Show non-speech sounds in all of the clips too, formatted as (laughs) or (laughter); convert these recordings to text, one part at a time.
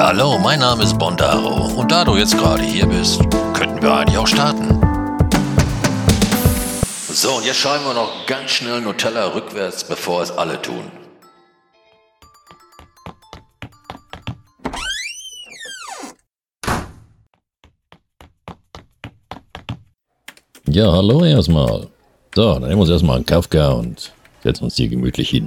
Ja, hallo, mein Name ist Bondaro und da du jetzt gerade hier bist, könnten wir eigentlich auch starten. So, und jetzt schreiben wir noch ganz schnell Nutella rückwärts, bevor es alle tun. Ja, hallo erstmal. So, dann nehmen wir uns erstmal einen Kafka und setzen uns hier gemütlich hin.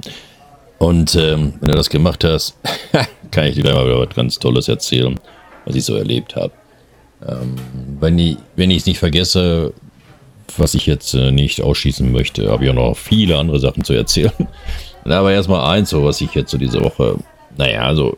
Und ähm, wenn du das gemacht hast, (laughs) kann ich dir gleich mal wieder was ganz Tolles erzählen, was ich so erlebt habe. Ähm, wenn ich es nicht vergesse, was ich jetzt äh, nicht ausschießen möchte, habe ich auch noch viele andere Sachen zu erzählen. (laughs) Aber erstmal eins, so was ich jetzt so diese Woche, naja, so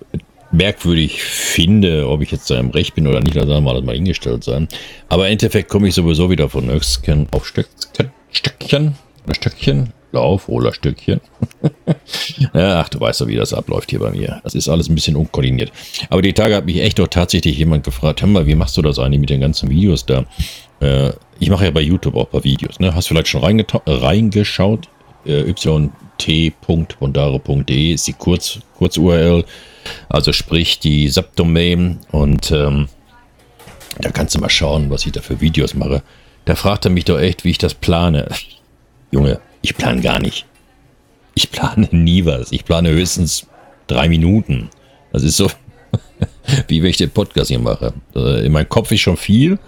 merkwürdig finde, ob ich jetzt da im Recht bin oder nicht, da soll mal das mal hingestellt sein. Aber im Endeffekt komme ich sowieso wieder von Höchstchen auf Stöckchen, Stöckchen Stöckchen, Lauf oder Stückchen. (laughs) ach, du weißt doch, wie das abläuft hier bei mir. Das ist alles ein bisschen unkoordiniert. Aber die Tage hat mich echt doch tatsächlich jemand gefragt, hör mal, wie machst du das eigentlich mit den ganzen Videos da? Äh, ich mache ja bei YouTube auch ein paar Videos. Ne? Hast du vielleicht schon reingeschaut? Äh, yt.bondare.de ist die Kurz, Kurz-URL. Also sprich die Subdomain. Und ähm, da kannst du mal schauen, was ich da für Videos mache. Da fragt er mich doch echt, wie ich das plane. (laughs) Junge, ich plane gar nicht. Ich plane (laughs) nie was. Ich plane höchstens drei Minuten. Das ist so, (laughs) wie wenn ich den Podcast hier mache. Äh, in meinem Kopf ist schon viel.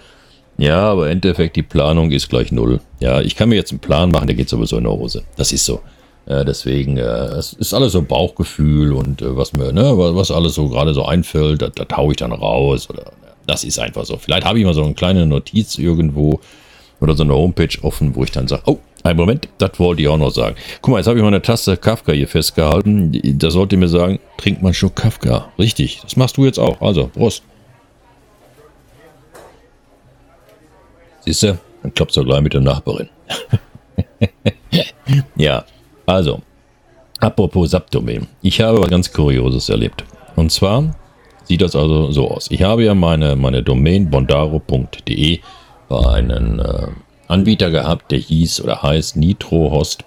Ja, aber im Endeffekt die Planung ist gleich null. Ja, ich kann mir jetzt einen Plan machen, der geht sowieso in der Hose. Das ist so. Äh, deswegen, äh, es ist alles so Bauchgefühl und was mir, ne, was alles so gerade so einfällt, da, da taue ich dann raus. Oder, das ist einfach so. Vielleicht habe ich mal so eine kleine Notiz irgendwo oder so eine Homepage offen, wo ich dann sage, oh, ein Moment, das wollte ich auch noch sagen. Guck mal, jetzt habe ich mal eine Tasse Kafka hier festgehalten. Da sollte mir sagen, trink mal schon Kafka. Richtig, das machst du jetzt auch. Also, Prost. Siehst du, dann klappt es gleich mit der Nachbarin. (laughs) ja, also, apropos Subdomain. Ich habe was ganz Kurioses erlebt. Und zwar sieht das also so aus. Ich habe ja meine, meine Domain bondaro.de bei einem äh, Anbieter gehabt, der hieß oder heißt nitrohost.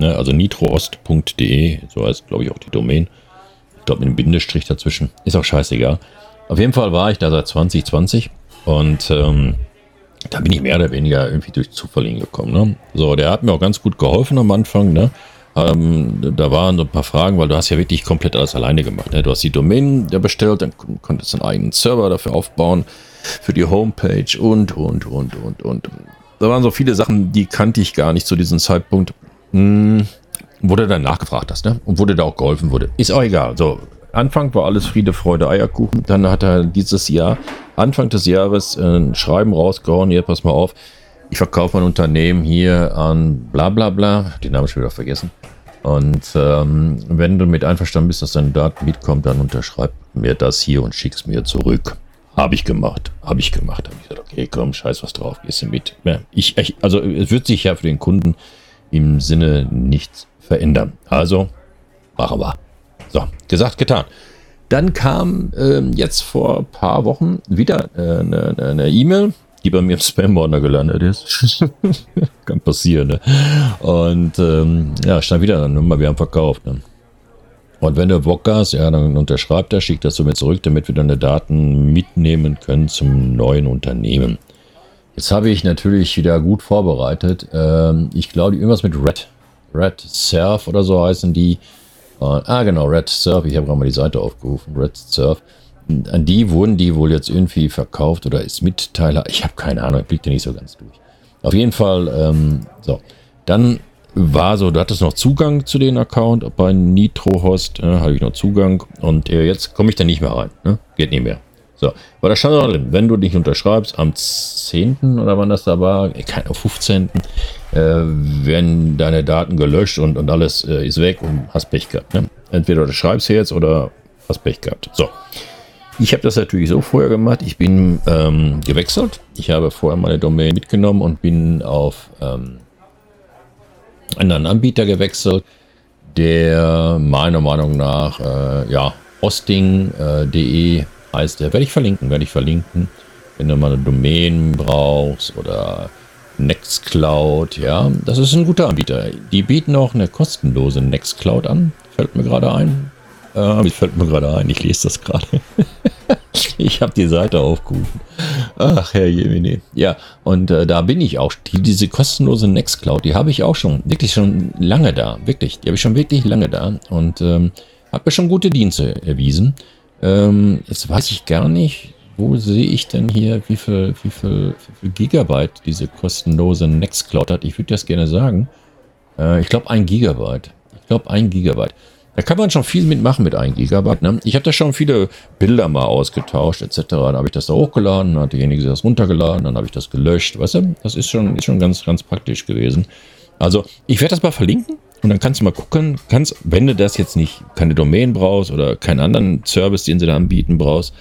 Ne, also nitrohost.de, so heißt glaube ich auch die Domain. Ich glaube mit einem Bindestrich dazwischen. Ist auch scheißegal. Auf jeden Fall war ich da seit 2020 und ähm, da bin ich mehr oder weniger irgendwie durch Zufall hingekommen. Ne? So, der hat mir auch ganz gut geholfen am Anfang. Ne? Ähm, da waren so ein paar Fragen, weil du hast ja wirklich komplett alles alleine gemacht. Ne? Du hast die Domain bestellt, dann konntest du einen eigenen Server dafür aufbauen, für die Homepage und, und, und, und, und. Da waren so viele Sachen, die kannte ich gar nicht zu diesem Zeitpunkt. Hm, wurde dann nachgefragt hast, ne? Und wurde da auch geholfen wurde. Ist auch egal. So, Anfang war alles Friede, Freude, Eierkuchen. Dann hat er dieses Jahr, Anfang des Jahres, ein Schreiben rausgehauen. Hier, pass mal auf. Ich verkaufe mein Unternehmen hier an bla bla bla. Den Namen schon wieder vergessen. Und ähm, wenn du mit einverstanden bist, dass deine Daten mitkommen, dann unterschreib mir das hier und schick's mir zurück. Habe ich gemacht. Habe ich gemacht. Habe ich gesagt, okay, komm, scheiß was drauf, gehst du mit. Ja, ich, also es wird sich ja für den Kunden im Sinne nichts verändern. Also machen wir. So, gesagt, getan. Dann kam ähm, jetzt vor ein paar Wochen wieder äh, eine E-Mail, die bei mir im Spam-Ordner gelandet ist. (laughs) Kann passieren, ne? Und ähm, ja, stand wieder Nummer, wir haben verkauft. Ne? Und wenn du Bock hast, ja, dann unterschreibt er, schickt das zu mir zurück, damit wir deine Daten mitnehmen können zum neuen Unternehmen. Jetzt habe ich natürlich wieder gut vorbereitet. Ähm, ich glaube, irgendwas mit Red. Red Surf oder so heißen die. ah, genau, Red Surf. Ich habe gerade mal die Seite aufgerufen. Red Surf. An die wurden die wohl jetzt irgendwie verkauft oder ist Mitteiler. Ich habe keine Ahnung, ich blicke nicht so ganz durch. Auf jeden Fall, ähm, so. Dann war so, du hattest noch Zugang zu den Account bei Nitrohost, äh, habe ich noch Zugang und äh, jetzt komme ich da nicht mehr rein. Ne? Geht nicht mehr. So, aber da stand auch drin, wenn du dich unterschreibst am 10. oder wann das da war, äh, kein, 15. Äh, werden deine Daten gelöscht und, und alles äh, ist weg und hast Pech gehabt. Ne? Entweder du schreibst jetzt oder hast Pech gehabt. So. Ich habe das natürlich so vorher gemacht. Ich bin ähm, gewechselt. Ich habe vorher meine Domain mitgenommen und bin auf ähm, anderen Anbieter gewechselt, der meiner Meinung nach, äh, ja, hosting.de äh, heißt der. Werde ich verlinken, werde ich verlinken. Wenn du mal eine Domain brauchst oder Nextcloud, ja, das ist ein guter Anbieter. Die bieten auch eine kostenlose Nextcloud an. Fällt mir gerade ein. Äh, fällt mir gerade ein, ich lese das gerade. (laughs) ich habe die Seite aufgerufen. Ach, Herr Jemini. Ja, und äh, da bin ich auch. Die, diese kostenlose Nextcloud, die habe ich auch schon, wirklich schon lange da. Wirklich, die habe ich schon wirklich lange da. Und ähm, hat mir schon gute Dienste erwiesen. Ähm, jetzt weiß ich gar nicht, wo sehe ich denn hier, wie viel, wie viel, wie viel Gigabyte diese kostenlose Nextcloud hat. Ich würde das gerne sagen. Äh, ich glaube, ein Gigabyte. Ich glaube, ein Gigabyte. Da kann man schon viel mitmachen mit 1 Gigabyte. Ne? Ich habe da schon viele Bilder mal ausgetauscht etc. Dann habe ich das da hochgeladen, dann hat derjenige das runtergeladen, dann habe ich das gelöscht. Weißt du, das ist schon, ist schon ganz, ganz praktisch gewesen. Also ich werde das mal verlinken und dann kannst du mal gucken, kannst, wenn du das jetzt nicht, keine Domain brauchst oder keinen anderen Service, den sie da anbieten brauchst,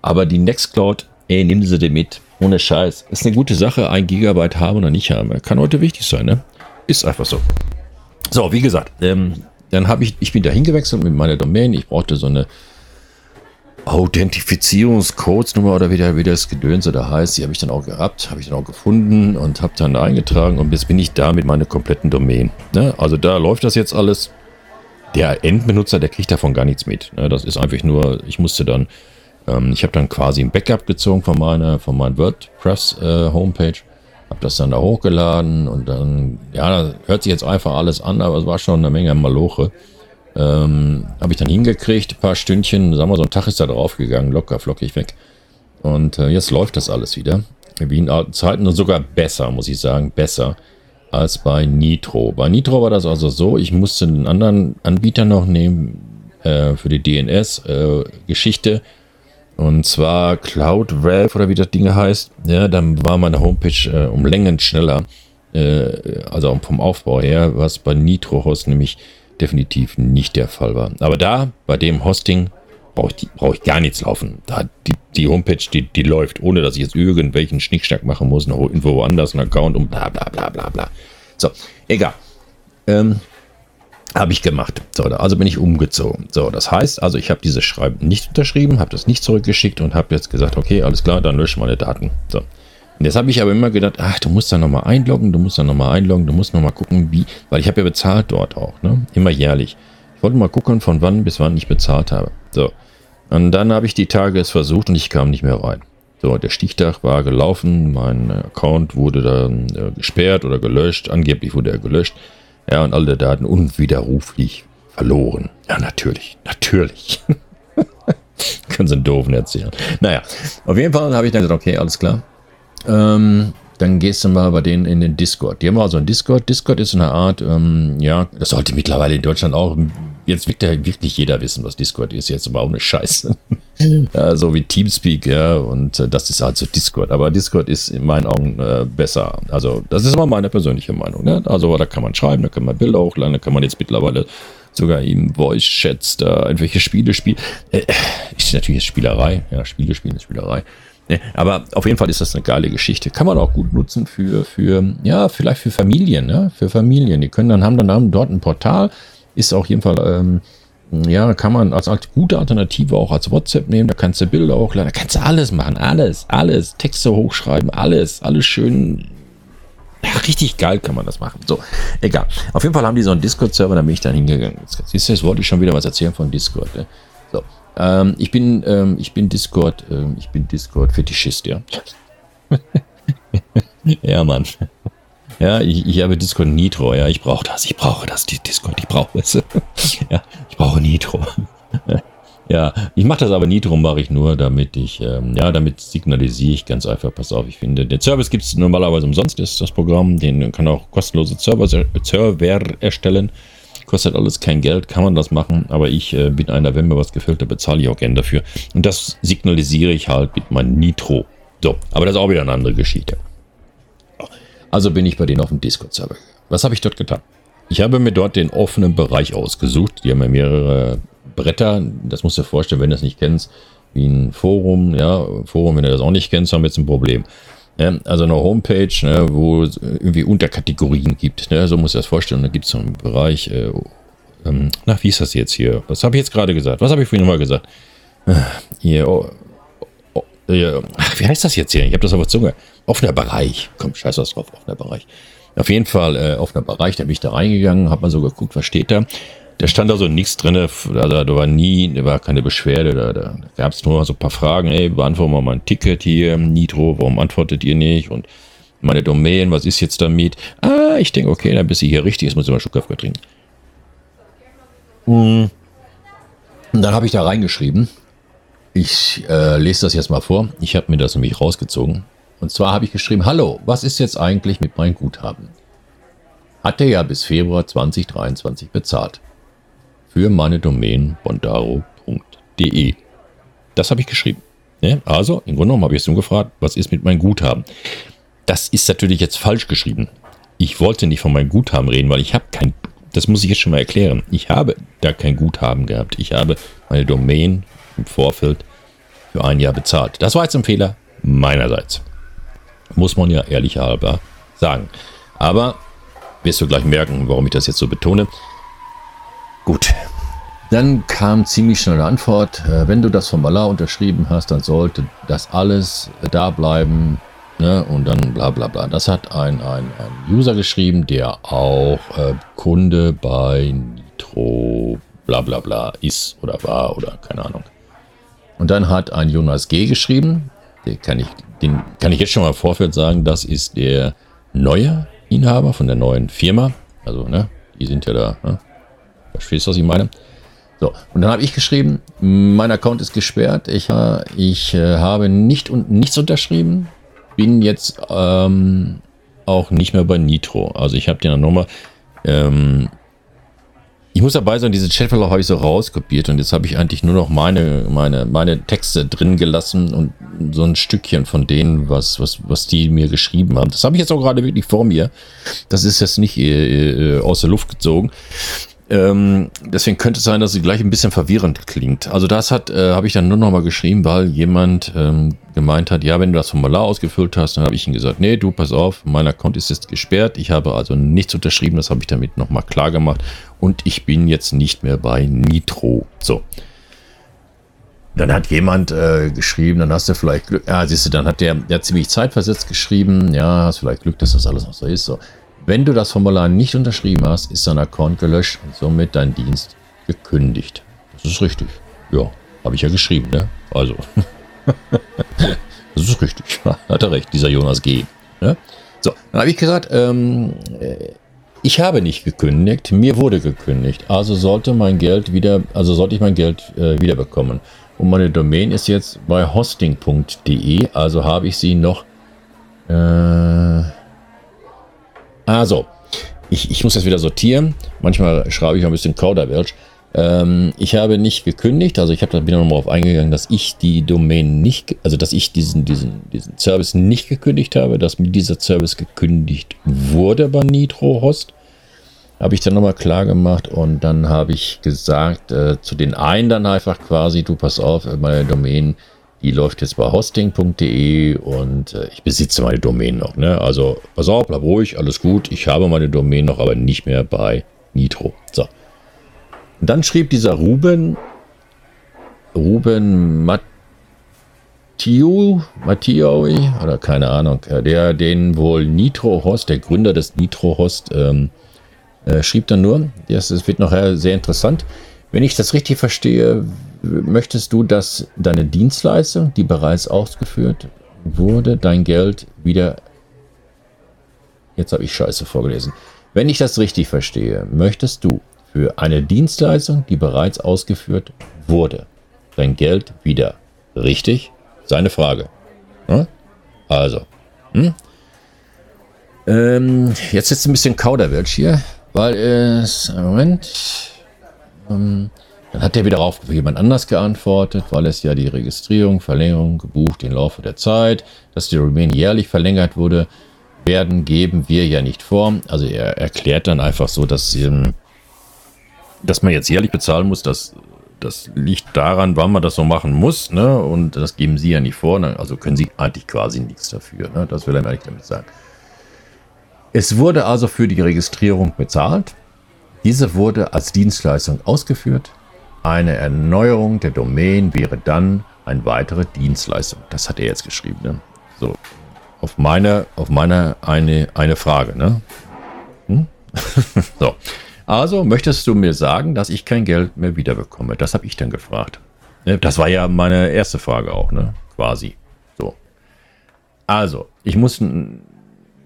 aber die Nextcloud, ey, nimm sie dir mit. Ohne Scheiß. Ist eine gute Sache, ein Gigabyte haben oder nicht haben. Kann heute wichtig sein, ne? Ist einfach so. So, wie gesagt, ähm, dann habe ich, ich bin da hingewechselt mit meiner Domain. Ich brauchte so eine Authentifizierungscodesnummer oder wie, der, wie das Gedönse da heißt. Die habe ich dann auch gehabt, habe ich dann auch gefunden und habe dann eingetragen und jetzt bin ich da mit meiner kompletten Domain. Ne? Also da läuft das jetzt alles. Der Endbenutzer, der kriegt davon gar nichts mit. Ne? Das ist einfach nur, ich musste dann, ähm, ich habe dann quasi ein Backup gezogen von meiner, von meiner WordPress äh, Homepage habe das dann da hochgeladen und dann, ja, hört sich jetzt einfach alles an, aber es war schon eine Menge Maloche. Ähm, habe ich dann hingekriegt, ein paar Stündchen, sagen wir so ein Tag ist da draufgegangen, locker flockig weg. Und äh, jetzt läuft das alles wieder. Wie in alten Zeiten und sogar besser, muss ich sagen, besser als bei Nitro. Bei Nitro war das also so, ich musste einen anderen Anbieter noch nehmen äh, für die DNS-Geschichte. Äh, und zwar Cloud Valve oder wie das Ding heißt. Ja, dann war meine Homepage äh, um Längen schneller. Äh, also vom Aufbau her, was bei Nitro Host nämlich definitiv nicht der Fall war. Aber da, bei dem Hosting, brauche ich, brauch ich gar nichts laufen. Da, die, die Homepage, die, die läuft, ohne dass ich jetzt irgendwelchen Schnickschnack machen muss, noch irgendwo woanders einen Account und bla bla bla bla bla. So, egal. Ähm, habe ich gemacht. So, also bin ich umgezogen. So, das heißt, also ich habe dieses Schreiben nicht unterschrieben, habe das nicht zurückgeschickt und habe jetzt gesagt, okay, alles klar, dann lösche meine Daten. So. Und jetzt habe ich aber immer gedacht, ach, du musst da nochmal einloggen, du musst da nochmal einloggen, du musst nochmal gucken, wie, weil ich habe ja bezahlt dort auch, ne? Immer jährlich. Ich wollte mal gucken, von wann bis wann ich bezahlt habe. So. Und dann habe ich die Tage es versucht und ich kam nicht mehr rein. So, der Stichtag war gelaufen, mein Account wurde dann äh, gesperrt oder gelöscht, angeblich wurde er gelöscht. Ja, und alle Daten unwiderruflich verloren. Ja, natürlich, natürlich. (laughs) Können sie einen doofen erzählen. Naja, auf jeden Fall habe ich dann gesagt, okay, alles klar. Ähm, dann gehst du mal bei denen in den Discord. Die haben also einen Discord. Discord ist eine Art, ähm, ja, das sollte mittlerweile in Deutschland auch, jetzt wird ja wirklich jeder wissen, was Discord ist, jetzt aber auch eine Scheiße. (laughs) ja, so wie Teamspeak, ja, und äh, das ist also Discord. Aber Discord ist in meinen Augen äh, besser. Also, das ist immer meine persönliche Meinung. Ne? Also, da kann man schreiben, da kann man Bilder hochladen, da kann man jetzt mittlerweile sogar im Voice-Chats da irgendwelche Spiele spielen. Äh, ist natürlich Spielerei, ja, Spiele spielen ist Spielerei. Ne? Aber auf jeden Fall ist das eine geile Geschichte. Kann man auch gut nutzen für, für ja, vielleicht für Familien, ne? für Familien. Die können dann haben dann haben dort ein Portal, ist auf jeden Fall, ähm, ja, kann man als, gute Alternative auch als WhatsApp nehmen. Da kannst du Bilder hochladen, da kannst du alles machen, alles, alles, Texte hochschreiben, alles, alles schön. Ja, richtig geil kann man das machen. So, egal. Auf jeden Fall haben die so einen Discord-Server, da bin ich dann hingegangen. Siehst du, jetzt wollte ich schon wieder was erzählen von Discord. Ne? So, ähm, ich bin, ähm, ich bin Discord, ähm, ich bin Discord-Fetischist, ja. (laughs) ja, Mann. Ja, ich, ich habe Discord Nitro, ja, ich brauche das, ich brauche das, die Discord, ich brauche es. (laughs) ja, ich brauche Nitro. (laughs) ja, ich mache das aber Nitro mache ich nur, damit ich, ähm, ja, damit signalisiere ich ganz einfach, pass auf, ich finde, den Service gibt es normalerweise umsonst, ist das Programm, den kann auch kostenlose Server, Server erstellen. Kostet alles kein Geld, kann man das machen, aber ich äh, bin einer, wenn mir was gefällt, da bezahle ich auch gerne dafür. Und das signalisiere ich halt mit meinem Nitro. So, aber das ist auch wieder eine andere Geschichte. Also bin ich bei denen auf dem Discord-Server. Was habe ich dort getan? Ich habe mir dort den offenen Bereich ausgesucht. Die haben ja mehrere Bretter. Das musst du dir vorstellen, wenn du das nicht kennst, wie ein Forum. Ja, Forum, wenn du das auch nicht kennst, haben wir jetzt ein Problem. Ja, also eine Homepage, ne, wo es irgendwie Unterkategorien gibt. Ne, so muss ich das vorstellen. Da gibt es so einen Bereich, äh, ähm, na, wie ist das jetzt hier? Was habe ich jetzt gerade gesagt? Was habe ich vorhin nochmal gesagt? Hier, oh, oh, äh, ach, wie heißt das jetzt hier? Ich habe das auf der Zunge. Offener Bereich. Komm, scheiß was drauf, offener Bereich. Auf jeden Fall äh, offener Bereich, da bin ich da reingegangen, habe mal so geguckt, was steht da. da stand da so nichts drin, also da war nie, da war keine Beschwerde, da, da gab es nur so ein paar Fragen, ey, beantworten wir mal ein Ticket hier, Nitro, warum antwortet ihr nicht und meine Domain, was ist jetzt damit? Ah, ich denke, okay, dann bist du hier richtig, jetzt muss ich mal einen Schluck Kaffee trinken. Und dann habe ich da reingeschrieben, ich äh, lese das jetzt mal vor, ich habe mir das nämlich rausgezogen. Und zwar habe ich geschrieben, hallo, was ist jetzt eigentlich mit meinem Guthaben? Hat er ja bis Februar 2023 bezahlt. Für meine Domain bondaro.de. Das habe ich geschrieben. Ja, also, im Grunde genommen habe ich es nur gefragt, was ist mit meinem Guthaben? Das ist natürlich jetzt falsch geschrieben. Ich wollte nicht von meinem Guthaben reden, weil ich habe kein, das muss ich jetzt schon mal erklären. Ich habe da kein Guthaben gehabt. Ich habe meine Domain im Vorfeld für ein Jahr bezahlt. Das war jetzt ein Fehler meinerseits. Muss man ja ehrlicherhalber sagen. Aber wirst du gleich merken, warum ich das jetzt so betone. Gut. Dann kam ziemlich schnell eine Antwort. Äh, wenn du das Formular unterschrieben hast, dann sollte das alles da bleiben. Ne? Und dann bla bla bla. Das hat ein, ein, ein User geschrieben, der auch äh, Kunde bei Nitro bla bla bla ist oder war oder keine Ahnung. Und dann hat ein Jonas G. geschrieben, den kann ich, den kann ich jetzt schon mal im sagen, das ist der neue Inhaber von der neuen Firma. Also, ne, die sind ja da, ne? Verstehst du, was ich meine? So, und dann habe ich geschrieben, mein Account ist gesperrt, ich, ich äh, habe nicht und nichts unterschrieben, bin jetzt ähm, auch nicht mehr bei Nitro. Also ich habe den dann nochmal ähm, ich muss dabei sein, diese Chatfeller habe ich so rauskopiert und jetzt habe ich eigentlich nur noch meine, meine, meine Texte drin gelassen und so ein Stückchen von denen, was, was, was die mir geschrieben haben. Das habe ich jetzt auch gerade wirklich vor mir. Das ist jetzt nicht äh, äh aus der Luft gezogen. Ähm, deswegen könnte es sein, dass sie gleich ein bisschen verwirrend klingt. Also das hat, äh, habe ich dann nur noch mal geschrieben, weil jemand ähm, gemeint hat, ja, wenn du das Formular ausgefüllt hast, dann habe ich ihm gesagt, nee, du, pass auf, mein Account ist jetzt gesperrt. Ich habe also nichts unterschrieben, das habe ich damit noch mal klar gemacht. Und ich bin jetzt nicht mehr bei Nitro. So. Dann hat jemand äh, geschrieben, dann hast du vielleicht Glück. Ja, siehst du, dann hat der, der ziemlich zeitversetzt geschrieben. Ja, hast vielleicht Glück, dass das alles noch so ist. So. Wenn du das Formular nicht unterschrieben hast, ist dein Account gelöscht und somit dein Dienst gekündigt. Das ist richtig. Ja, habe ich ja geschrieben, ne? Also. (laughs) das ist richtig. (laughs) Hat er recht, dieser Jonas G. Ne? So, dann habe ich gesagt, ähm, äh, ich habe nicht gekündigt, mir wurde gekündigt. Also sollte mein Geld wieder, also sollte ich mein Geld äh, wiederbekommen. Und meine Domain ist jetzt bei hosting.de, also habe ich sie noch. Äh, also, ich, ich muss das wieder sortieren. Manchmal schreibe ich auch ein bisschen Kauderwelsch. Ähm, ich habe nicht gekündigt, also ich habe da bin nochmal auf eingegangen, dass ich die Domain nicht, also dass ich diesen, diesen, diesen Service nicht gekündigt habe, dass mir dieser Service gekündigt wurde bei Nitro Host. Habe ich dann nochmal klar gemacht und dann habe ich gesagt, äh, zu den einen dann einfach quasi, du pass auf, meine Domain die läuft jetzt bei hosting.de und äh, ich besitze meine Domain noch. Ne? Also pass auf, bleib ruhig, alles gut. Ich habe meine Domain noch, aber nicht mehr bei Nitro. So. Und dann schrieb dieser Ruben, Ruben Mattiu, Mattioi, oder keine Ahnung, äh, der den wohl Nitro-Host, der Gründer des Nitro-Host, ähm, äh, schrieb dann nur, das, das wird nachher sehr interessant. Wenn ich das richtig verstehe, möchtest du, dass deine Dienstleistung, die bereits ausgeführt wurde, dein Geld wieder. Jetzt habe ich Scheiße vorgelesen. Wenn ich das richtig verstehe, möchtest du für eine Dienstleistung, die bereits ausgeführt wurde, dein Geld wieder. Richtig? Seine Frage. Hm? Also. Hm? Ähm, jetzt ist ein bisschen Kauderwelsch hier, weil es. Moment. Dann hat er wieder auf jemand anders geantwortet, weil es ja die Registrierung, Verlängerung gebucht im Laufe der Zeit, dass die Domain jährlich verlängert wurde, werden, geben wir ja nicht vor. Also er erklärt dann einfach so, dass, ähm, dass man jetzt jährlich bezahlen muss, dass das liegt daran, wann man das so machen muss, ne? Und das geben sie ja nicht vor. Ne? Also können sie eigentlich quasi nichts dafür. Ne? Das will er eigentlich damit sagen. Es wurde also für die Registrierung bezahlt. Diese wurde als Dienstleistung ausgeführt. Eine Erneuerung der Domain wäre dann eine weitere Dienstleistung. Das hat er jetzt geschrieben. Ne? So, auf meine, auf meine eine, eine Frage. Ne? Hm? (laughs) so, Also möchtest du mir sagen, dass ich kein Geld mehr wiederbekomme? Das habe ich dann gefragt. Ne, das war ja meine erste Frage auch, ne? Quasi. So. Also, ich muss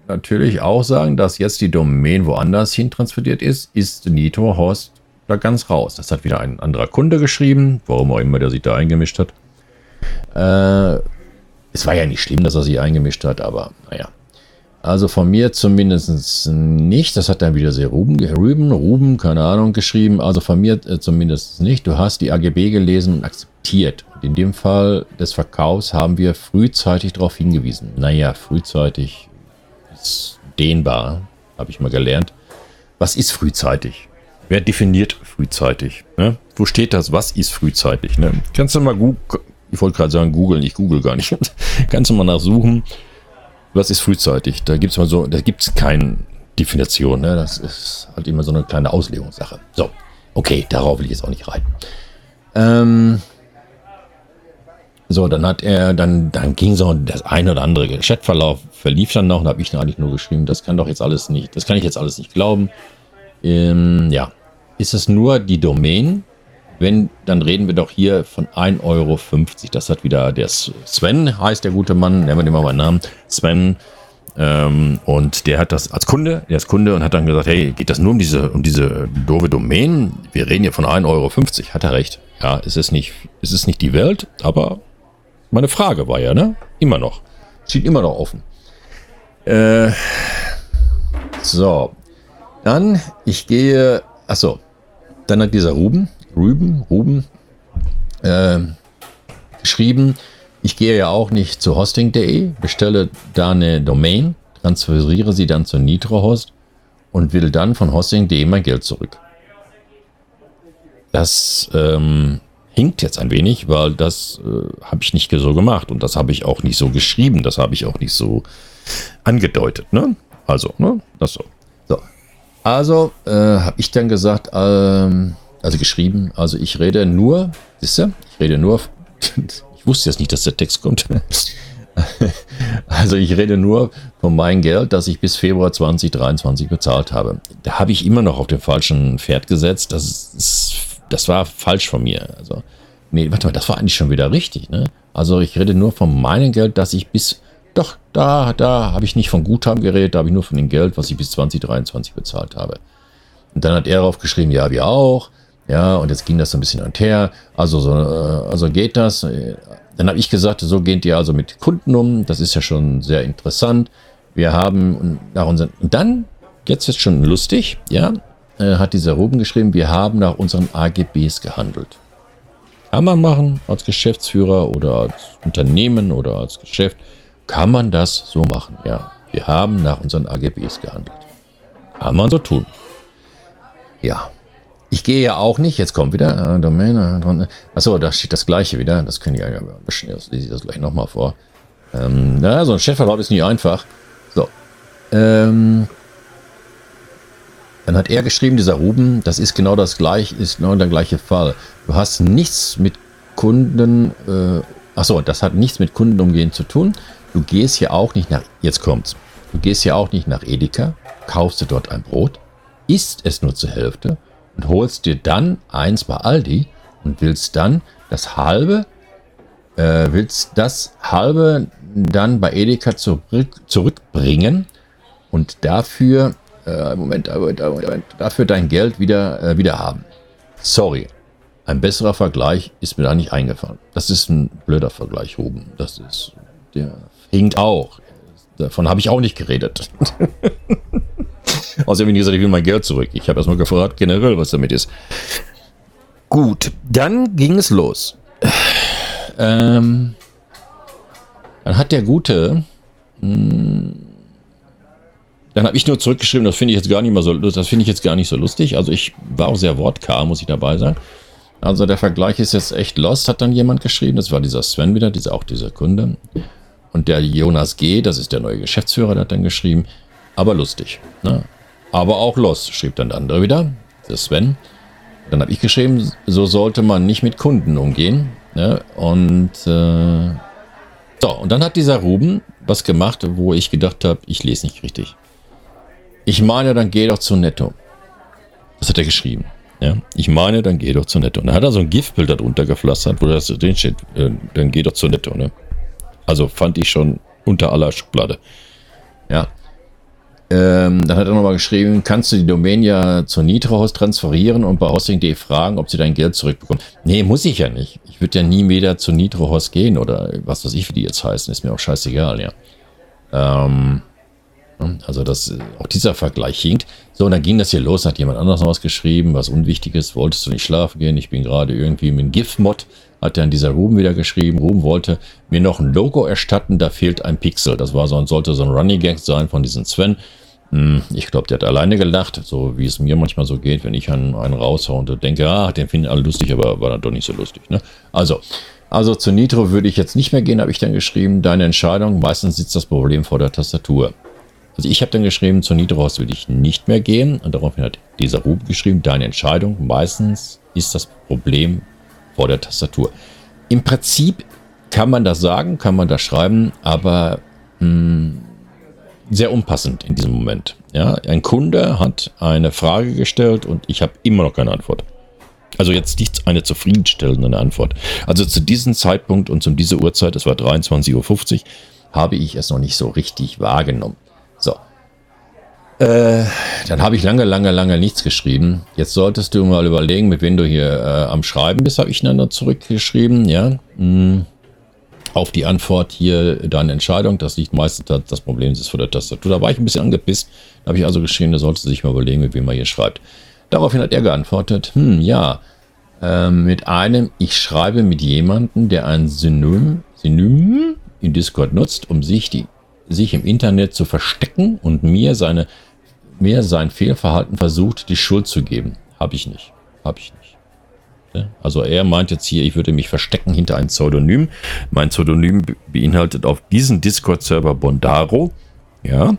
natürlich auch sagen, dass jetzt die Domain woanders hin transferiert ist, ist NitroHost da ganz raus. Das hat wieder ein anderer Kunde geschrieben, warum auch immer der sich da eingemischt hat. Äh, es war ja nicht schlimm, dass er sich eingemischt hat, aber naja. Also von mir zumindest nicht. Das hat dann wieder sehr Ruben, Ruben, Ruben, keine Ahnung, geschrieben. Also von mir äh, zumindest nicht. Du hast die AGB gelesen und akzeptiert. Und in dem Fall des Verkaufs haben wir frühzeitig darauf hingewiesen. Naja, frühzeitig dehnbar, habe ich mal gelernt. Was ist frühzeitig? Wer definiert frühzeitig? Ne? Wo steht das? Was ist frühzeitig? Ne? Kannst du mal googeln? Ich wollte gerade sagen, googeln, ich google gar nicht. (laughs) Kannst du mal nachsuchen, was ist frühzeitig? Da gibt es mal so, da gibt es keine Definition. Ne? Das ist halt immer so eine kleine Auslegungssache. So, okay, darauf will ich jetzt auch nicht reiten. Ähm, so, dann hat er, dann, dann ging so das ein oder andere Chatverlauf verlief dann noch und habe ich dann eigentlich nur geschrieben, das kann doch jetzt alles nicht, das kann ich jetzt alles nicht glauben. Ähm, ja, ist es nur die Domain? Wenn, dann reden wir doch hier von 1,50 Euro. Das hat wieder der Sven, heißt der gute Mann, nennen wir den mal meinen Namen, Sven. Ähm, und der hat das als Kunde, der ist Kunde und hat dann gesagt, hey, geht das nur um diese, um diese doofe Domain? Wir reden hier von 1,50 Euro. Hat er recht. Ja, es ist nicht, es ist nicht die Welt, aber meine Frage war ja, ne? Immer noch. Steht immer noch offen. Äh, so. Dann, ich gehe, achso, dann hat dieser Ruben, Ruben, Ruben, äh, geschrieben, ich gehe ja auch nicht zu hosting.de, bestelle da eine Domain, transferiere sie dann zu NitroHost und will dann von hosting.de mein Geld zurück. Das ähm, hinkt jetzt ein wenig, weil das äh, habe ich nicht so gemacht und das habe ich auch nicht so geschrieben, das habe ich auch nicht so angedeutet. Ne? Also, ne? das so. so. Also äh, habe ich dann gesagt, ähm, also geschrieben, also ich rede nur, wisst ihr, ich rede nur, (laughs) ich wusste jetzt nicht, dass der Text kommt. (laughs) Also ich rede nur von meinem Geld, das ich bis Februar 2023 bezahlt habe. Da habe ich immer noch auf dem falschen Pferd gesetzt. Das ist das war falsch von mir. Also, nee, warte mal, das war eigentlich schon wieder richtig, ne? Also ich rede nur von meinem Geld, das ich bis, doch, da, da habe ich nicht von Guthaben geredet, da habe ich nur von dem Geld, was ich bis 2023 bezahlt habe. Und dann hat er darauf geschrieben, ja, wir auch. Ja, und jetzt ging das so ein bisschen und her. Also, so, äh, also geht das. Dann habe ich gesagt, so geht ihr also mit Kunden um. Das ist ja schon sehr interessant. Wir haben nach unseren, und dann, jetzt ist schon lustig, ja, äh, hat dieser Ruben geschrieben, wir haben nach unseren AGBs gehandelt. Kann man machen als Geschäftsführer oder als Unternehmen oder als Geschäft. Kann man das so machen? Ja, wir haben nach unseren AGBs gehandelt. Kann man so tun. Ja. Ich gehe ja auch nicht, jetzt kommt wieder äh, Domain. Achso, da steht das gleiche wieder. Das können ja ein bisschen, jetzt lese ich das gleich nochmal vor. Ähm, na, so ein Chefverlauf ist nicht einfach. So. Ähm, dann hat er geschrieben, dieser Ruben, das ist genau das gleiche, ist genau der gleiche Fall. Du hast nichts mit Kunden, äh, achso, das hat nichts mit Kundenumgehen zu tun. Du gehst ja auch nicht nach, jetzt kommt's, du gehst ja auch nicht nach Edeka, kaufst du dort ein Brot, isst es nur zur Hälfte und holst dir dann eins bei Aldi und willst dann das halbe, äh, willst das halbe dann bei Edeka zurück, zurückbringen und dafür äh, Moment, Moment, Moment, dafür dein Geld wieder, äh, wieder haben. Sorry. Ein besserer Vergleich ist mir da nicht eingefallen. Das ist ein blöder Vergleich, oben. Das ist, der hinkt auch. Davon habe ich auch nicht geredet. (laughs) Außerdem, wie gesagt, ich will mein Geld zurück. Ich habe erstmal gefragt, generell, was damit ist. Gut, dann ging es los. Ähm, dann hat der Gute, mh, hm, dann habe ich nur zurückgeschrieben, das finde ich jetzt gar nicht mal so, das finde ich jetzt gar nicht so lustig. Also ich war auch sehr wortkarm, muss ich dabei sagen. Also der Vergleich ist jetzt echt lost, hat dann jemand geschrieben. Das war dieser Sven wieder, dieser, auch dieser Kunde. Und der Jonas G., das ist der neue Geschäftsführer, der hat dann geschrieben, aber lustig. Ne? Aber auch lost, schrieb dann der andere wieder, der Sven. Dann habe ich geschrieben, so sollte man nicht mit Kunden umgehen. Ne? Und äh, so, und dann hat dieser Ruben was gemacht, wo ich gedacht habe, ich lese nicht richtig. Ich meine, dann geh doch zu Netto. Das hat er geschrieben. Ja, ich meine, dann geh doch zu Netto. Und dann hat er so ein Giftbild darunter gepflastert, wo das drin steht, äh, dann geh doch zu Netto. Ne? Also fand ich schon unter aller Schublade. Ja. Ähm, dann hat er nochmal geschrieben, kannst du die Domain ja zur Nitrohaus transferieren und bei Hosting.de fragen, ob sie dein Geld zurückbekommen. Nee, muss ich ja nicht. Ich würde ja nie wieder zu Nitrohaus gehen oder was weiß ich, wie die jetzt heißen. Ist mir auch scheißegal, ja. Ähm, also das, auch dieser Vergleich hinkt. So, und dann ging das hier los, hat jemand anders noch was geschrieben, was Unwichtiges, wolltest du nicht schlafen gehen? Ich bin gerade irgendwie mit GIF-Mod, hat dann dieser Ruben wieder geschrieben. Ruben wollte mir noch ein Logo erstatten, da fehlt ein Pixel. Das war so, sollte so ein Running Gag sein von diesem Sven. Hm, ich glaube, der hat alleine gelacht, so wie es mir manchmal so geht, wenn ich einen, einen raushaue und denke, ah, den finden alle lustig, aber war dann doch nicht so lustig. Ne? Also, also zu Nitro würde ich jetzt nicht mehr gehen, habe ich dann geschrieben. Deine Entscheidung, meistens sitzt das Problem vor der Tastatur. Also ich habe dann geschrieben, zu Nitros will ich nicht mehr gehen. Und daraufhin hat dieser Rub geschrieben, deine Entscheidung. Meistens ist das Problem vor der Tastatur. Im Prinzip kann man das sagen, kann man das schreiben, aber mh, hm, sehr unpassend in diesem Moment. Ja, ein Kunde hat eine Frage gestellt und ich habe immer noch keine Antwort. Also jetzt nicht eine zufriedenstellende Antwort. Also zu diesem Zeitpunkt und zu dieser Uhrzeit, es war 23.50 Uhr, habe ich es noch nicht so richtig wahrgenommen. Äh, dann habe ich lange, lange, lange nichts geschrieben. Jetzt solltest du mal überlegen, mit wem du hier äh, am Schreiben bist, habe ich dann zurückgeschrieben, ja. Hm. Auf die Antwort hier deine Entscheidung, das liegt meistens, das Problem ist vor der Tastatur. Da war ich ein bisschen angepisst. Da habe ich also geschrieben, du solltest dich mal überlegen, mit wem man hier schreibt. Daraufhin hat er geantwortet, hm, ja, äh, mit einem, ich schreibe mit jemandem, der ein Synonym, Synonym in Discord nutzt, um sich die sich im Internet zu verstecken und mir seine mir sein Fehlverhalten versucht, die Schuld zu geben. Habe ich nicht. Habe ich nicht. Also er meint jetzt hier, ich würde mich verstecken hinter einem Pseudonym. Mein Pseudonym beinhaltet auf diesem Discord-Server Bondaro. Ja.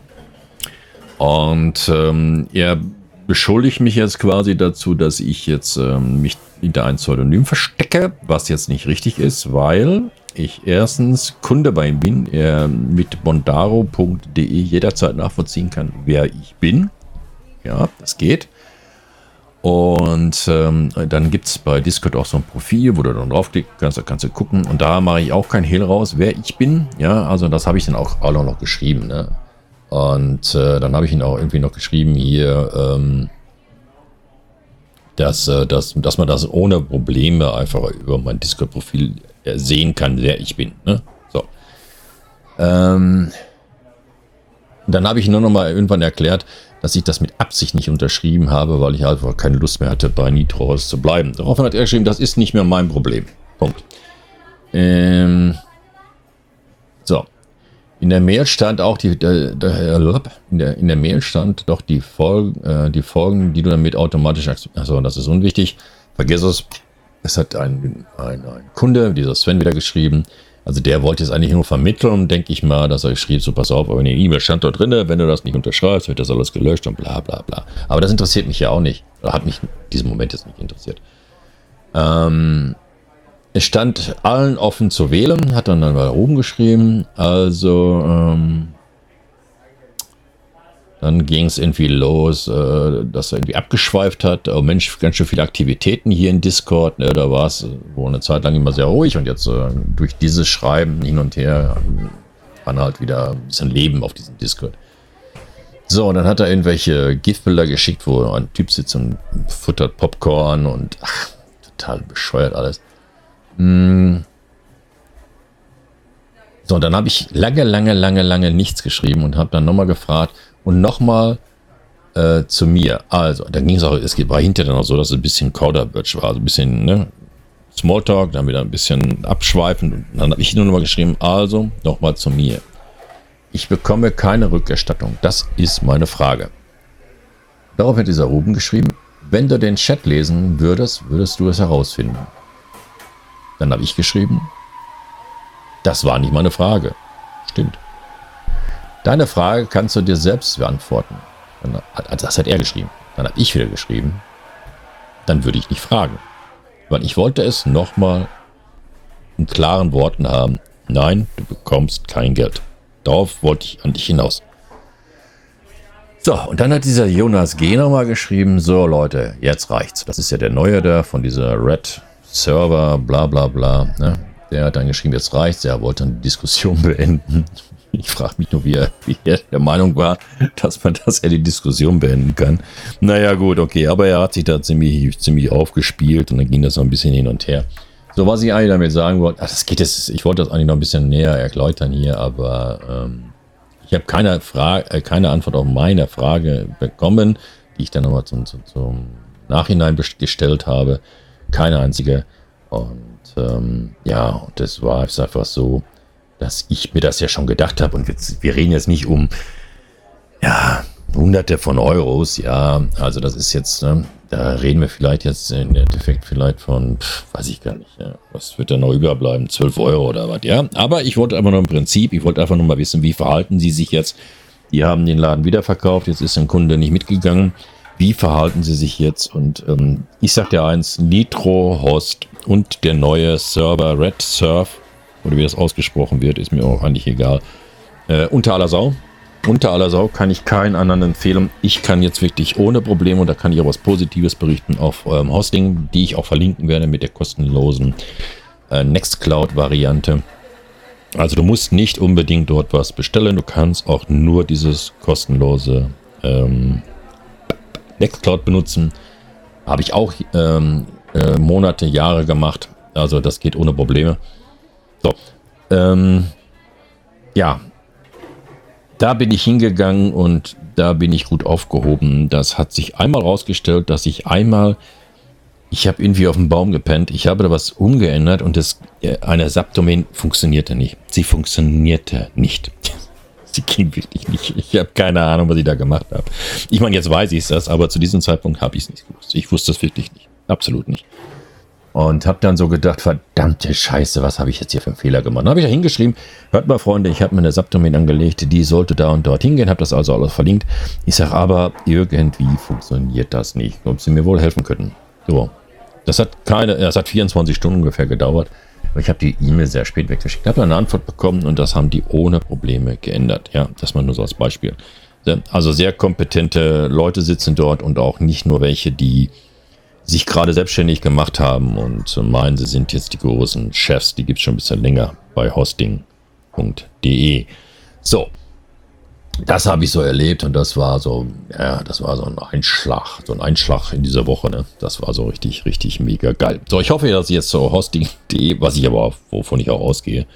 Und ähm, er beschuldigt mich jetzt quasi dazu, dass ich jetzt ähm, mich hinter einem Pseudonym verstecke, was jetzt nicht richtig ist, weil ich erstens Kunde bei ihm bin, er mit bondaro.de jederzeit nachvollziehen kann, wer ich bin. Ja, das geht. Und ähm, dann gibt es bei Discord auch so ein Profil, wo du dann draufklicken kannst, da kannst du gucken. Und da mache ich auch kein Hehl raus, wer ich bin. Ja, also das habe ich dann auch, auch noch geschrieben. Ne? Und äh, dann habe ich ihn auch irgendwie noch geschrieben hier, ähm, dass, äh, dass, dass man das ohne Probleme einfach über mein Discord-Profil sehen kann, wer ich bin. Ne? So. Ähm, dann habe ich nur noch mal irgendwann erklärt, dass ich das mit Absicht nicht unterschrieben habe, weil ich einfach keine Lust mehr hatte, bei Nitros zu bleiben. Daraufhin hat er geschrieben, das ist nicht mehr mein Problem. Punkt. Ähm, so. In der Mail stand auch die, der, der, in, der, in der Mail stand doch die, Folge, äh, die Folgen, die du damit automatisch Achso, das ist unwichtig. Vergiss es. Es hat ein, ein, ein Kunde, dieser Sven, wieder geschrieben. Also der wollte es eigentlich nur vermitteln, denke ich mal, dass er geschrieben so pass auf, aber in der E-Mail stand dort drin, wenn du das nicht unterschreibst, wird das alles gelöscht und bla bla bla. Aber das interessiert mich ja auch nicht. Oder hat mich in diesem Moment jetzt nicht interessiert. Ähm, es stand allen offen zu wählen, hat dann, dann mal oben geschrieben. Also ähm, dann ging es irgendwie los, äh, dass er irgendwie abgeschweift hat. Oh Mensch, ganz schön viele Aktivitäten hier in Discord. Ne? Da war es wohl eine Zeit lang immer sehr ruhig und jetzt äh, durch dieses Schreiben hin und her kann halt wieder ein bisschen Leben auf diesem Discord. So, und dann hat er irgendwelche Giftbilder geschickt, wo ein Typ sitzt und futtert Popcorn und ach, total bescheuert alles. Hm. So, und dann habe ich lange, lange, lange, lange nichts geschrieben und habe dann nochmal gefragt, und nochmal äh, zu mir. Also, dann ging es auch, es war hinterher noch so, dass es ein bisschen Kauderwelsch war, also ein bisschen ne, Smalltalk, dann wieder ein bisschen abschweifend. Und dann habe ich nur nochmal geschrieben, also nochmal zu mir. Ich bekomme keine Rückerstattung. Das ist meine Frage. Darauf hat dieser Ruben geschrieben, wenn du den Chat lesen würdest, würdest du es herausfinden. Dann habe ich geschrieben, das war nicht meine Frage. Stimmt. Deine Frage kannst du dir selbst beantworten. Das hat er geschrieben. Dann habe ich wieder geschrieben. Dann würde ich nicht fragen. Weil ich wollte es nochmal in klaren Worten haben. Nein, du bekommst kein Geld. Darauf wollte ich an dich hinaus. So, und dann hat dieser Jonas G. nochmal geschrieben, so Leute, jetzt reicht's. Das ist ja der Neue da von dieser Red Server, bla bla bla. Ne? Der hat dann geschrieben, jetzt reicht's. Er wollte dann die Diskussion (laughs) beenden. (laughs) Ich frage mich nur, wie er, wie er der Meinung war, dass man, dass er die Diskussion beenden kann. Naja, gut, okay, aber er hat sich da ziemlich, ziemlich aufgespielt und dann ging das so ein bisschen hin und her. So, was ich eigentlich damit sagen wollte, ach, das geht jetzt, ich wollte das eigentlich noch ein bisschen näher erläutern hier, aber ähm, ich habe keine, Frage, äh, keine Antwort auf meine Frage bekommen, die ich dann nochmal zum, zum, zum Nachhinein gestellt habe. Keine einzige. Und ähm, ja, das war einfach so, dass ich mir das ja schon gedacht habe. Und jetzt, wir reden jetzt nicht um, ja, Hunderte von Euros, ja, also das ist jetzt, ne, da reden wir vielleicht jetzt im Endeffekt vielleicht von, pff, weiß ich gar nicht, ja, was wird da noch überbleiben, 12 Euro oder was, ja. Aber ich wollte einfach nur im Prinzip, ich wollte einfach nur mal wissen, wie verhalten sie sich jetzt. Die haben den Laden wiederverkauft, jetzt ist ein Kunde nicht mitgegangen. Wie verhalten sie sich jetzt? Und ähm, ich sag dir eins, Nitro Host und der neue Server Red Surf, oder wie das ausgesprochen wird, ist mir auch eigentlich egal. Äh, unter aller Sau, unter aller Sau kann ich keinen anderen empfehlen. Ich kann jetzt wirklich ohne Probleme, und da kann ich auch was Positives berichten, auf ähm, Hosting, die ich auch verlinken werde mit der kostenlosen äh, Nextcloud-Variante. Also du musst nicht unbedingt dort was bestellen, du kannst auch nur dieses kostenlose ähm, Nextcloud benutzen. Habe ich auch ähm, äh, Monate, Jahre gemacht. Also das geht ohne Probleme. So. Ähm, ja, da bin ich hingegangen und da bin ich gut aufgehoben. Das hat sich einmal rausgestellt, dass ich einmal, ich habe irgendwie auf dem Baum gepennt, ich habe da was umgeändert und das, äh, eine Subdomain funktionierte nicht. Sie funktionierte nicht. (laughs) Sie ging wirklich nicht. Ich habe keine Ahnung, was ich da gemacht habe. Ich meine, jetzt weiß ich es, aber zu diesem Zeitpunkt habe ich es nicht gewusst. Ich wusste es wirklich nicht. Absolut nicht. Und habe dann so gedacht, verdammte Scheiße, was habe ich jetzt hier für einen Fehler gemacht? Dann habe ich da hingeschrieben, hört mal Freunde, ich habe mir eine Subdomain angelegt, die sollte da und dort hingehen, habe das also alles verlinkt. Ich sage aber, irgendwie funktioniert das nicht. Ob sie mir wohl helfen könnten. So, das hat keine, das hat 24 Stunden ungefähr gedauert. Ich habe die E-Mail sehr spät weggeschickt, habe eine Antwort bekommen und das haben die ohne Probleme geändert. Ja, das mal nur so als Beispiel. Also sehr kompetente Leute sitzen dort und auch nicht nur welche, die sich gerade selbstständig gemacht haben und meinen, sie sind jetzt die großen Chefs. Die gibt es schon ein bisschen länger bei hosting.de. So, das habe ich so erlebt und das war so, ja, das war so ein Einschlag, so ein Einschlag in dieser Woche. Ne? Das war so richtig, richtig mega geil. So, ich hoffe, dass jetzt so hosting.de, was ich aber, auch, wovon ich auch ausgehe,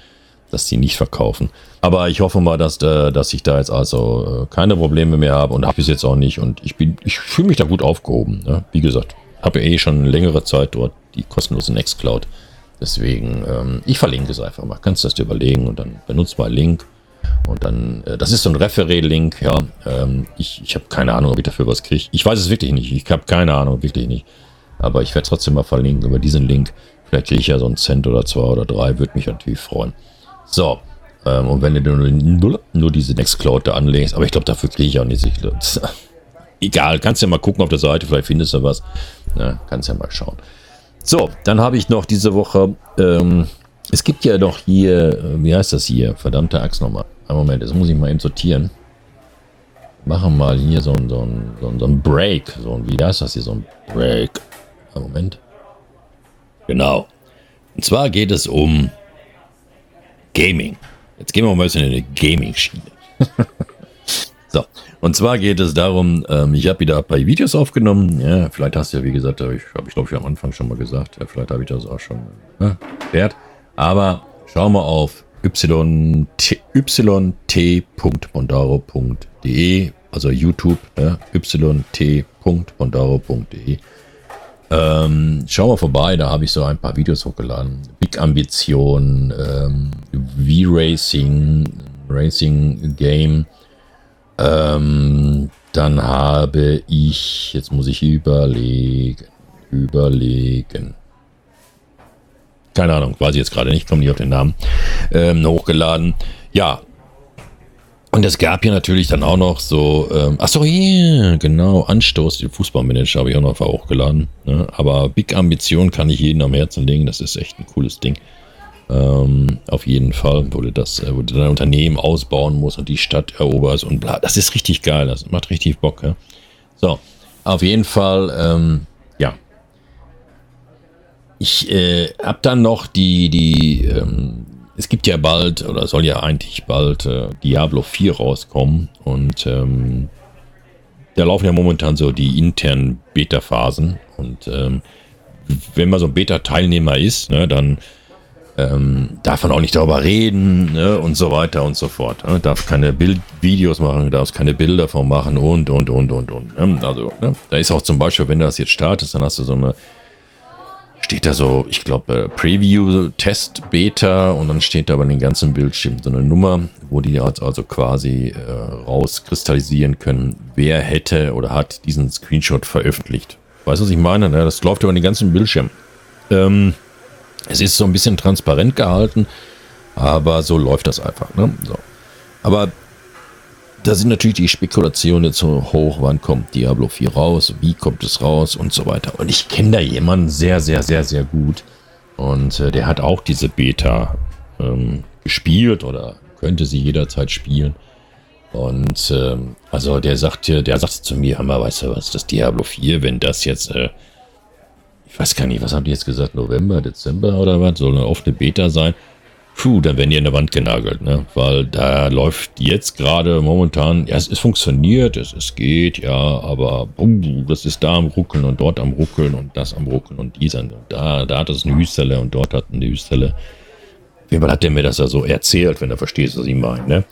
dass sie nicht verkaufen. Aber ich hoffe mal, dass, äh, dass ich da jetzt also äh, keine Probleme mehr habe und habe ich jetzt auch nicht. Und ich bin, ich fühle mich da gut aufgehoben. Ne? Wie gesagt, habe eh schon längere Zeit dort die kostenlose Nextcloud. Deswegen, ähm, ich verlinke es einfach mal. Kannst du das dir überlegen und dann benutzt mal Link. Und dann, äh, das ist so ein Referee-Link, ja. Ähm, ich ich habe keine Ahnung, ob ich dafür was kriege. Ich weiß es wirklich nicht. Ich habe keine Ahnung, wirklich nicht. Aber ich werde trotzdem mal verlinken über diesen Link. Vielleicht kriege ich ja so einen Cent oder zwei oder drei, würde mich natürlich freuen. So, ähm, und wenn du nur, nur diese Nextcloud da anlegst, aber ich glaube, dafür kriege ich auch nicht. (laughs) Egal, kannst ja mal gucken auf der Seite, vielleicht findest du was. Ja, kannst ja mal schauen. So, dann habe ich noch diese Woche, ähm, es gibt ja doch hier, äh, wie heißt das hier? Verdammte Axt nochmal. Einen Moment, das muss ich mal eben sortieren. Machen mal hier so ein, so ein, so ein, so ein Break. So ein, wie heißt das hier? So ein Break. Einen Moment. Genau. Und zwar geht es um Gaming. Jetzt gehen wir mal ein bisschen in eine Gaming-Schiene. (laughs) so, und zwar geht es darum, ähm, ich habe wieder ein paar Videos aufgenommen. Ja, vielleicht hast du ja, wie gesagt, habe ich, hab ich glaube ich am Anfang schon mal gesagt. Ja, vielleicht habe ich das auch schon ne. Aber schau mal auf yt.bondaro.de, also YouTube, ja, yt.bondaro.de. Ähm, schau mal vorbei, da habe ich so ein paar Videos hochgeladen. Big Ambition, ähm, V-Racing, Racing Game, ähm, dann habe ich, jetzt muss ich überlegen, überlegen. Keine Ahnung, weiß ich jetzt gerade nicht, komme nicht auf den Namen. Ähm, hochgeladen. Ja. Und es gab hier natürlich dann auch noch so, ähm, ach so, yeah, genau, Anstoß, den Fußballmanager habe ich auch noch hochgeladen. Ne? Aber Big Ambition kann ich jedem am Herzen legen, das ist echt ein cooles Ding. Ähm, auf jeden Fall, wo du das, wo du dein Unternehmen ausbauen musst und die Stadt eroberst und bla. Das ist richtig geil, das macht richtig Bock. Ja? So, auf jeden Fall, ähm, ja. Ich äh, habe dann noch die, die, ähm, es gibt ja bald, oder soll ja eigentlich bald äh, Diablo 4 rauskommen und ähm, da laufen ja momentan so die internen Beta-Phasen und ähm, wenn man so ein Beta-Teilnehmer ist, ne, dann ähm, darf man auch nicht darüber reden ne, und so weiter und so fort. Ne? Darf keine Bild Videos machen, darf keine Bilder von machen und, und, und, und, und. Ne? Also, ne? da ist auch zum Beispiel, wenn du das jetzt startest, dann hast du so eine, steht da so, ich glaube, äh, Preview, Test, Beta und dann steht da bei den ganzen Bildschirmen so eine Nummer, wo die also quasi äh, rauskristallisieren können, wer hätte oder hat diesen Screenshot veröffentlicht. Weißt du, was ich meine? Ne? Das läuft über den ganzen Bildschirm. Ähm, es ist so ein bisschen transparent gehalten, aber so läuft das einfach. Ne? So. Aber da sind natürlich die Spekulationen so hoch, wann kommt Diablo 4 raus, wie kommt es raus und so weiter. Und ich kenne da jemanden sehr, sehr, sehr, sehr gut. Und äh, der hat auch diese Beta ähm, gespielt oder könnte sie jederzeit spielen. Und ähm, also der sagte, der sagte zu mir, Hammer, weißt du was, das Diablo 4, wenn das jetzt äh, ich weiß gar nicht, was haben die jetzt gesagt, November, Dezember oder was, soll eine offene Beta sein. Puh, dann werden die in der Wand genagelt, ne? Weil da läuft jetzt gerade momentan, ja, es, es funktioniert, es, es geht, ja, aber bumm, das ist da am Ruckeln und dort am Ruckeln und das am Ruckeln und dies und da, da hat es eine Hüstelle und dort hat eine jeden Fall hat der mir das ja so erzählt, wenn du verstehst, was ich meine, ne?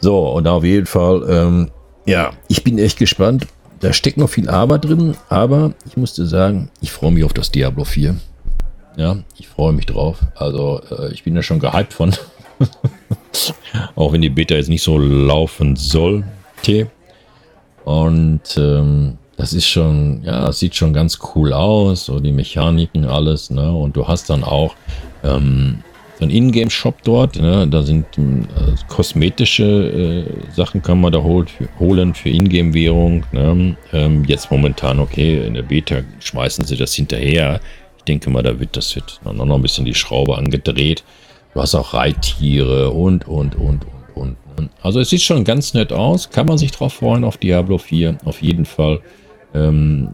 So, und auf jeden Fall, ähm, ja, ich bin echt gespannt. Da steckt noch viel Arbeit drin, aber ich musste sagen, ich freue mich auf das Diablo 4. Ja, ich freue mich drauf. Also, äh, ich bin da schon gehypt von. (laughs) Auch wenn die Beta jetzt nicht so laufen sollte. Und ähm, das ist schon, ja, sieht schon ganz cool aus, so die Mechaniken, alles, ne? Und du hast dann auch ähm, so ein Ingame-Shop dort. Ne? Da sind äh, kosmetische äh, Sachen kann man da hol, für, holen für Ingame-Währung. Ne? Ähm, jetzt momentan, okay, in der Beta schmeißen sie das hinterher. Ich denke mal, da wird das wird noch, noch ein bisschen die Schraube angedreht. Du hast auch Reittiere und, und, und, und, und. Also es sieht schon ganz nett aus. Kann man sich drauf freuen auf Diablo 4. Auf jeden Fall. Ähm,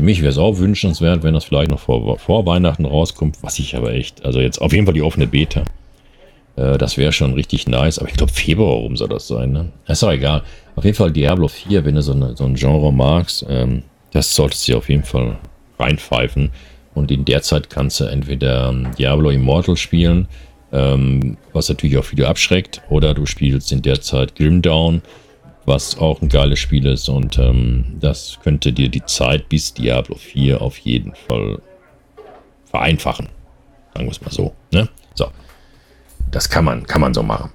für mich wäre es auch wünschenswert, wenn das vielleicht noch vor, vor Weihnachten rauskommt, was ich aber echt, also jetzt auf jeden Fall die offene Beta. Äh, das wäre schon richtig nice, aber ich glaube Februar rum soll das sein, ne? Ist doch egal. Auf jeden Fall Diablo 4, wenn du so, eine, so ein Genre magst, ähm, das solltest du auf jeden Fall reinpfeifen. Und in der Zeit kannst du entweder ähm, Diablo Immortal spielen, ähm, was natürlich auch viele abschreckt, oder du spielst in der Zeit Grim Down, was auch ein geiles Spiel ist und ähm, das könnte dir die Zeit bis Diablo 4 auf jeden Fall vereinfachen. Sagen wir es mal so. Ne? So. Das kann man, kann man so machen.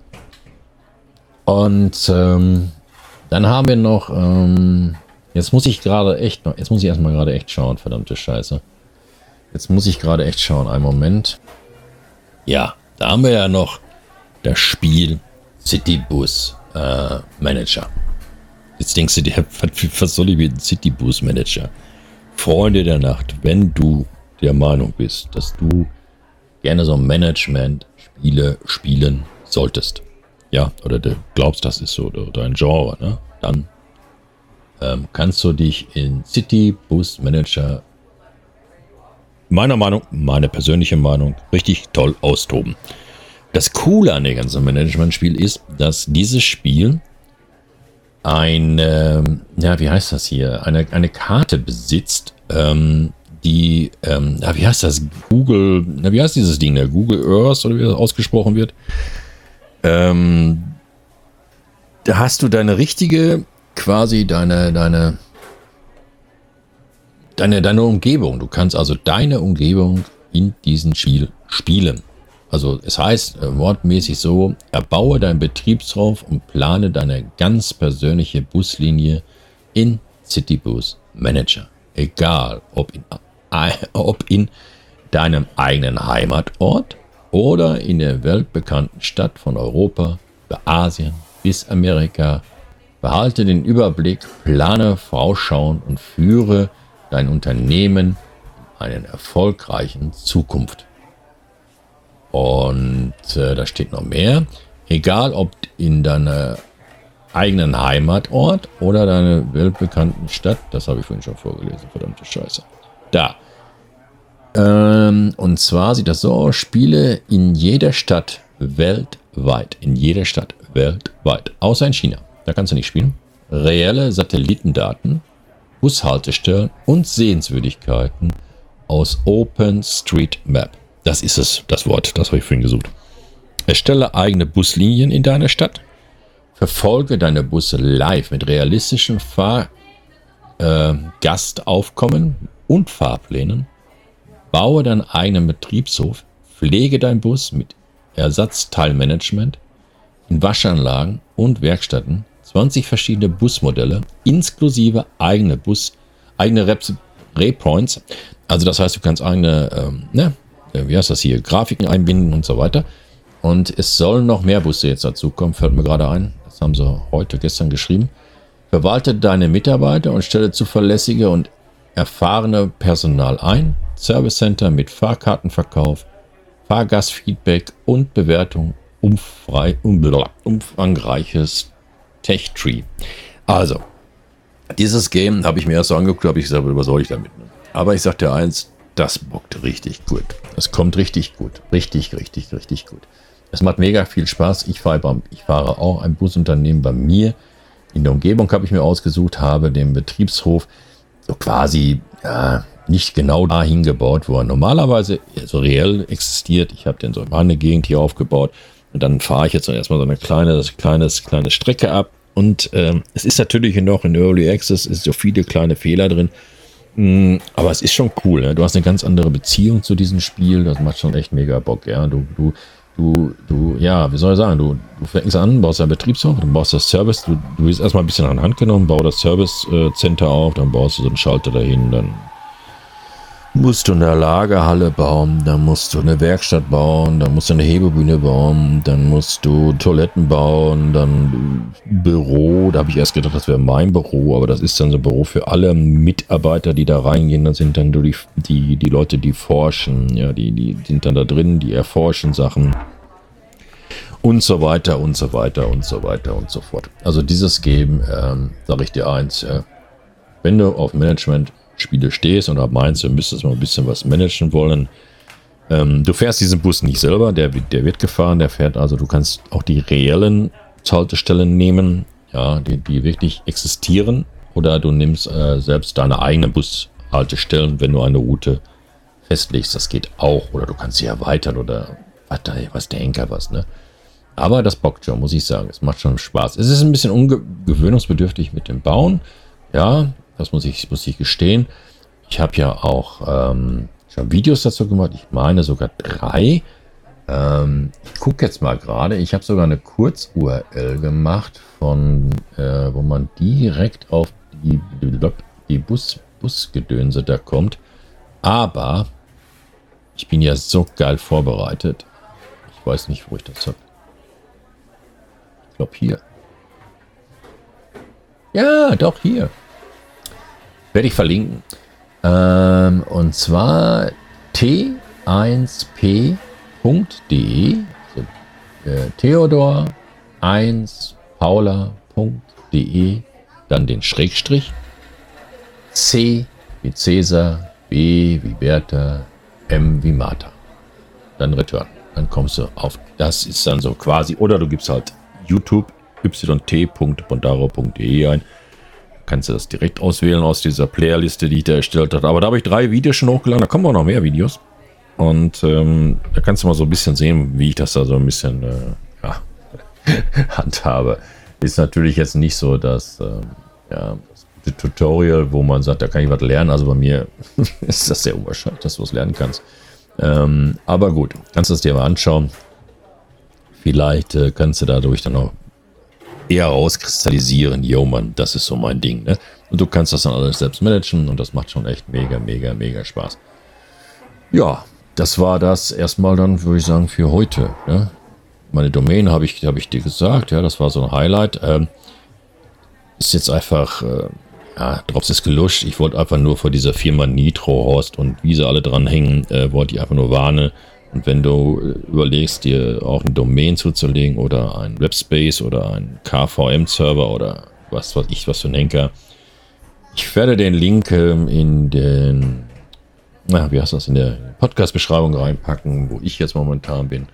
Und ähm, dann haben wir noch, ähm, jetzt muss ich gerade echt noch, jetzt muss ich erstmal gerade echt schauen, verdammte Scheiße. Jetzt muss ich gerade echt schauen, einen Moment. Ja, da haben wir ja noch das Spiel City Bus äh, Manager. Jetzt denkst du dir, (laughs) was soll ich mit City Boost Manager? Freunde der Nacht, wenn du der Meinung bist, dass du gerne so Management-Spiele spielen solltest, ja, oder du glaubst, das ist so dein Genre, ne? dann ähm, kannst du dich in City Boost Manager meiner Meinung, meine persönliche Meinung, richtig toll austoben. Das Coole an dem ganzen Management-Spiel ist, dass dieses Spiel eine, ja, wie heißt das hier, eine, eine Karte besitzt, ähm, die, ähm, ja, wie heißt das, Google, na, wie heißt dieses Ding, der Google Earth oder wie das ausgesprochen wird? Ähm, da hast du deine richtige, quasi deine, deine, deine, deine Umgebung. Du kannst also deine Umgebung in diesem Spiel spielen. Also es heißt äh, wortmäßig so, erbaue deinen Betriebsraum und plane deine ganz persönliche Buslinie in Citybus Manager. Egal, ob in, äh, ob in deinem eigenen Heimatort oder in der weltbekannten Stadt von Europa, über Asien bis Amerika. Behalte den Überblick, plane vorausschauend und führe dein Unternehmen in einen erfolgreichen Zukunft. Äh, da steht noch mehr. Egal ob in deiner eigenen Heimatort oder deiner weltbekannten Stadt. Das habe ich vorhin schon vorgelesen, verdammte Scheiße. Da. Ähm, und zwar sieht das so aus: Spiele in jeder Stadt weltweit. In jeder Stadt weltweit. Außer in China. Da kannst du nicht spielen. Reelle Satellitendaten, Bushaltestellen und Sehenswürdigkeiten aus OpenStreetMap. Das ist es, das Wort, das habe ich vorhin gesucht. Erstelle eigene Buslinien in deiner Stadt. Verfolge deine Busse live mit realistischen Fahrgastaufkommen äh, und Fahrplänen. Baue deinen eigenen Betriebshof. Pflege deinen Bus mit Ersatzteilmanagement in Waschanlagen und Werkstätten. 20 verschiedene Busmodelle inklusive eigene Bus, eigene Repoints. Also das heißt, du kannst eigene, ähm, ne, äh, wie heißt das hier, Grafiken einbinden und so weiter. Und es sollen noch mehr Busse jetzt dazukommen, fällt mir gerade ein. Das haben sie heute, gestern geschrieben. Verwalte deine Mitarbeiter und stelle zuverlässige und erfahrene Personal ein. Service Center mit Fahrkartenverkauf, Fahrgastfeedback und Bewertung, umfrei, umfangreiches Tech Tree. Also, dieses Game habe ich mir erst so angeguckt, habe ich gesagt, was soll ich damit? Aber ich sagte eins, das bockt richtig gut. Es kommt richtig gut. Richtig, richtig, richtig gut. Es macht mega viel Spaß. Ich fahre, beim, ich fahre auch ein Busunternehmen bei mir. In der Umgebung habe ich mir ausgesucht, habe den Betriebshof so quasi ja, nicht genau dahin gebaut, wo er normalerweise so reell existiert. Ich habe den so in meine Gegend hier aufgebaut. Und dann fahre ich jetzt erstmal so eine kleine, kleine, kleine Strecke ab. Und ähm, es ist natürlich noch in Early Access, ist so viele kleine Fehler drin. Mm, aber es ist schon cool. Ne? Du hast eine ganz andere Beziehung zu diesem Spiel. Das macht schon echt mega Bock. Ja, du, du, du, du, ja, wie soll ich sagen? Du, du fängst an, baust dein Betriebshof, dann baust das Service. Du, du bist erstmal ein bisschen an Hand genommen, bau das Service äh, auf, dann baust du so einen Schalter dahin, dann musst du eine Lagerhalle bauen, dann musst du eine Werkstatt bauen, dann musst du eine Hebebühne bauen, dann musst du Toiletten bauen, dann Büro. Da habe ich erst gedacht, das wäre mein Büro, aber das ist dann so ein Büro für alle Mitarbeiter, die da reingehen. Das sind dann die, die, die Leute, die forschen, ja, die, die sind dann da drin, die erforschen Sachen und so weiter und so weiter und so weiter und so fort. Also dieses Game, ähm, sage ich dir eins, äh, wenn du auf Management Spiele stehst oder meinst, du müsstest mal ein bisschen was managen wollen. Ähm, du fährst diesen Bus nicht selber, der, der wird gefahren, der fährt also, du kannst auch die reellen Haltestellen nehmen, ja, die, die wirklich existieren, oder du nimmst äh, selbst deine eigenen Bushaltestellen, wenn du eine Route festlegst, das geht auch, oder du kannst sie erweitern oder was, was der Henker was, ne? Aber das bockt schon, muss ich sagen. Es macht schon Spaß. Es ist ein bisschen ungewöhnungsbedürftig mit dem Bauen. Ja, das muss ich, muss ich gestehen. Ich habe ja auch ähm, schon Videos dazu gemacht. Ich meine sogar drei. Ähm, ich gucke jetzt mal gerade. Ich habe sogar eine Kurz-URL gemacht, von äh, wo man direkt auf die, die Bus, Busgedönse da kommt. Aber ich bin ja so geil vorbereitet. Ich weiß nicht, wo ich das habe. Ich glaube hier. Ja, doch hier. Werde ich verlinken. Ähm, und zwar t1p.de, also, äh, Theodor 1 Paula.de, dann den Schrägstrich, C wie Cäsar, B wie Bertha, M wie Martha. Dann Return. Dann kommst du auf, das ist dann so quasi, oder du gibst halt YouTube yt.bondaro.de ein kannst du das direkt auswählen aus dieser Playerliste, die ich da erstellt habe. Aber da habe ich drei Videos schon hochgeladen, da kommen auch noch mehr Videos. Und ähm, da kannst du mal so ein bisschen sehen, wie ich das da so ein bisschen äh, ja, (laughs) handhabe. Ist natürlich jetzt nicht so, dass äh, ja, das Tutorial, wo man sagt, da kann ich was lernen. Also bei mir (laughs) ist das sehr unwahrscheinlich, dass du was lernen kannst. Ähm, aber gut, kannst du es dir mal anschauen. Vielleicht äh, kannst du dadurch dann auch eher rauskristallisieren, yo Mann, das ist so mein Ding. Ne? Und du kannst das dann alles selbst managen und das macht schon echt mega, mega, mega Spaß. Ja, das war das erstmal dann, würde ich sagen, für heute. Ne? Meine Domain habe ich, hab ich dir gesagt, ja, das war so ein Highlight. Ähm, ist jetzt einfach, äh, ja, Drops ist geluscht. Ich wollte einfach nur vor dieser Firma Nitro, Horst und wie sie alle dranhängen, äh, wollte ich einfach nur warnen Und wenn du äh, überlegst, dir auch eine Domain zuzulegen oder ein Webspace oder ein KVM-Server oder was weiß ich, was für ein Henker, ich werde den Link ähm, in den, na, wie heißt das, in der Podcast-Beschreibung reinpacken, wo ich jetzt momentan bin.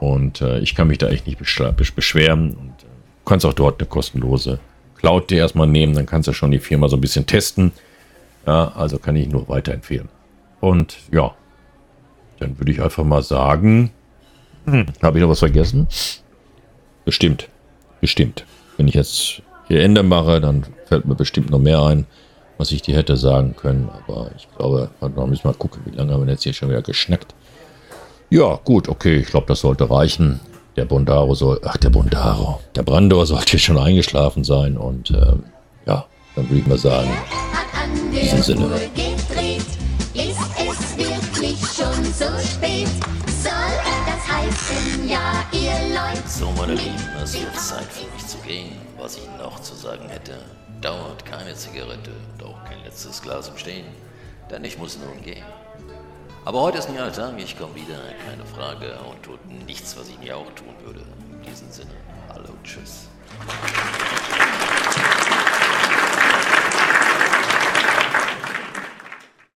Und äh, ich kann mich da echt nicht beschweren. Und, äh, du kannst auch dort eine kostenlose Cloud dir erstmal nehmen, dann kannst du schon die Firma so ein bisschen testen. Ja, also kann ich nur weiterempfehlen. Und ja, dann würde ich einfach mal sagen, hm, habe ich noch was vergessen? Bestimmt. Bestimmt. Wenn ich jetzt hier Ende mache, dann fällt mir bestimmt noch mehr ein, was ich dir hätte sagen können. Aber ich glaube, da müssen wir mal gucken, wie lange haben wir jetzt hier schon wieder geschnackt. Ja, gut, okay, ich glaube, das sollte reichen. Der Bondaro soll, ach, der Bondaro, der Brandor sollte schon eingeschlafen sein und ähm, ja, dann würde ich mal sagen, in diesem Sinne. meine Lieben, es wird Zeit für mich zu gehen. Was ich noch zu sagen hätte, dauert keine Zigarette und auch kein letztes Glas im Stehen, denn ich muss nun gehen. Aber heute ist mir aller Tag, ich komme wieder, keine Frage, und tut nichts, was ich mir auch tun würde. In diesem Sinne, hallo, tschüss.